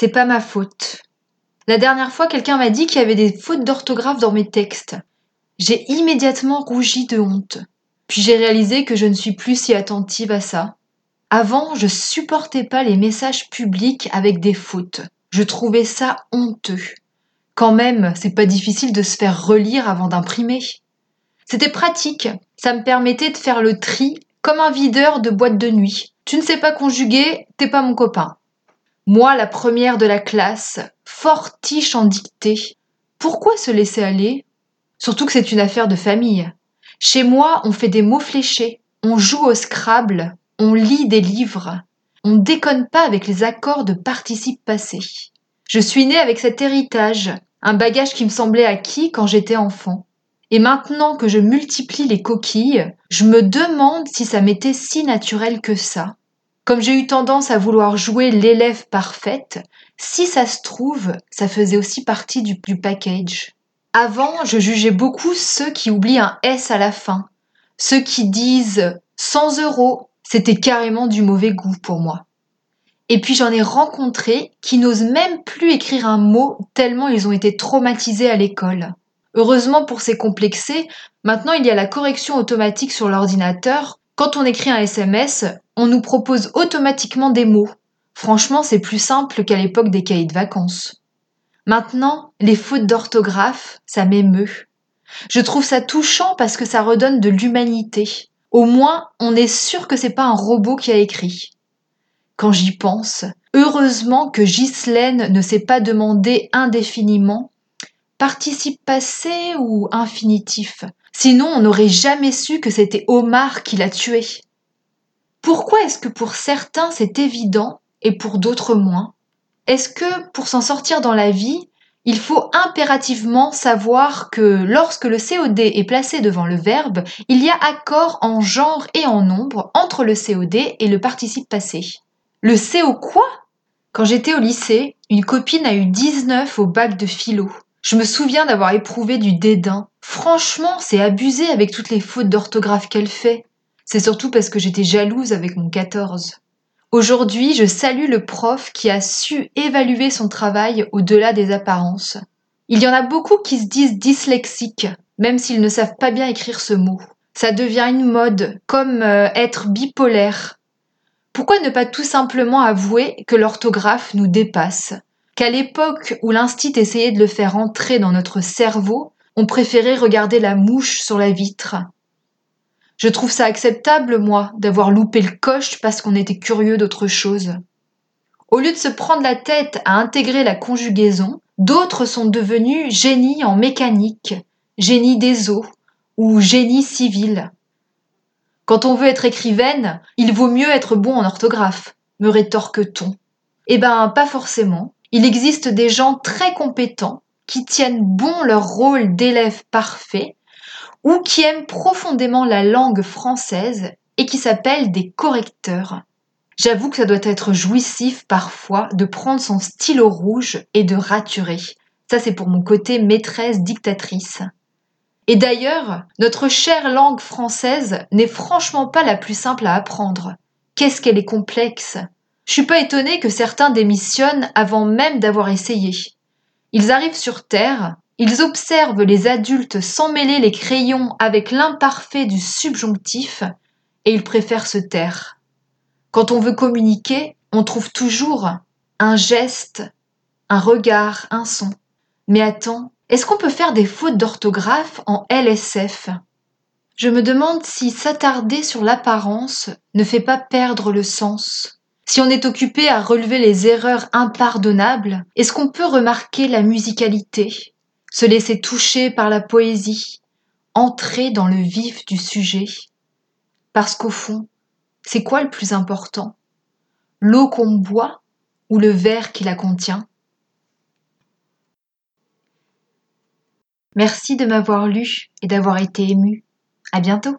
C'est pas ma faute. La dernière fois, quelqu'un m'a dit qu'il y avait des fautes d'orthographe dans mes textes. J'ai immédiatement rougi de honte. Puis j'ai réalisé que je ne suis plus si attentive à ça. Avant, je supportais pas les messages publics avec des fautes. Je trouvais ça honteux. Quand même, c'est pas difficile de se faire relire avant d'imprimer. C'était pratique. Ça me permettait de faire le tri comme un videur de boîte de nuit. Tu ne sais pas conjuguer, t'es pas mon copain. Moi, la première de la classe, fortiche en dictée. Pourquoi se laisser aller? Surtout que c'est une affaire de famille. Chez moi, on fait des mots fléchés, on joue au Scrabble, on lit des livres. On déconne pas avec les accords de participe passé. Je suis née avec cet héritage, un bagage qui me semblait acquis quand j'étais enfant. Et maintenant que je multiplie les coquilles, je me demande si ça m'était si naturel que ça. Comme j'ai eu tendance à vouloir jouer l'élève parfaite, si ça se trouve, ça faisait aussi partie du, du package. Avant, je jugeais beaucoup ceux qui oublient un S à la fin. Ceux qui disent 100 euros, c'était carrément du mauvais goût pour moi. Et puis j'en ai rencontré qui n'osent même plus écrire un mot tellement ils ont été traumatisés à l'école. Heureusement pour ces complexés, maintenant il y a la correction automatique sur l'ordinateur. Quand on écrit un SMS, on nous propose automatiquement des mots. Franchement, c'est plus simple qu'à l'époque des cahiers de vacances. Maintenant, les fautes d'orthographe, ça m'émeut. Je trouve ça touchant parce que ça redonne de l'humanité. Au moins, on est sûr que c'est pas un robot qui a écrit. Quand j'y pense, heureusement que Ghislaine ne s'est pas demandé indéfiniment participe passé ou infinitif. Sinon, on n'aurait jamais su que c'était Omar qui l'a tué. Pourquoi est-ce que pour certains c'est évident et pour d'autres moins? Est-ce que pour s'en sortir dans la vie, il faut impérativement savoir que lorsque le COD est placé devant le verbe, il y a accord en genre et en nombre entre le COD et le participe passé. Le CO quoi? Quand j'étais au lycée, une copine a eu 19 au bac de philo. Je me souviens d'avoir éprouvé du dédain. Franchement, c'est abusé avec toutes les fautes d'orthographe qu'elle fait. C'est surtout parce que j'étais jalouse avec mon 14. Aujourd'hui, je salue le prof qui a su évaluer son travail au-delà des apparences. Il y en a beaucoup qui se disent dyslexiques, même s'ils ne savent pas bien écrire ce mot. Ça devient une mode, comme euh, être bipolaire. Pourquoi ne pas tout simplement avouer que l'orthographe nous dépasse? Qu'à l'époque où l'instit essayait de le faire entrer dans notre cerveau, on préférait regarder la mouche sur la vitre je trouve ça acceptable, moi, d'avoir loupé le coche parce qu'on était curieux d'autre chose. Au lieu de se prendre la tête à intégrer la conjugaison, d'autres sont devenus génies en mécanique, génie des eaux ou génie civil. Quand on veut être écrivaine, il vaut mieux être bon en orthographe, me rétorque-t-on. Eh ben, pas forcément. Il existe des gens très compétents qui tiennent bon leur rôle d'élève parfait ou qui aiment profondément la langue française et qui s'appellent des correcteurs. J'avoue que ça doit être jouissif parfois de prendre son stylo rouge et de raturer. Ça c'est pour mon côté maîtresse dictatrice. Et d'ailleurs, notre chère langue française n'est franchement pas la plus simple à apprendre. Qu'est-ce qu'elle est complexe? Je suis pas étonnée que certains démissionnent avant même d'avoir essayé. Ils arrivent sur Terre, ils observent les adultes s'emmêler les crayons avec l'imparfait du subjonctif et ils préfèrent se taire. Quand on veut communiquer, on trouve toujours un geste, un regard, un son. Mais attends, est-ce qu'on peut faire des fautes d'orthographe en LSF Je me demande si s'attarder sur l'apparence ne fait pas perdre le sens. Si on est occupé à relever les erreurs impardonnables, est-ce qu'on peut remarquer la musicalité, se laisser toucher par la poésie, entrer dans le vif du sujet? Parce qu'au fond, c'est quoi le plus important? L'eau qu'on boit ou le verre qui la contient? Merci de m'avoir lu et d'avoir été ému. À bientôt.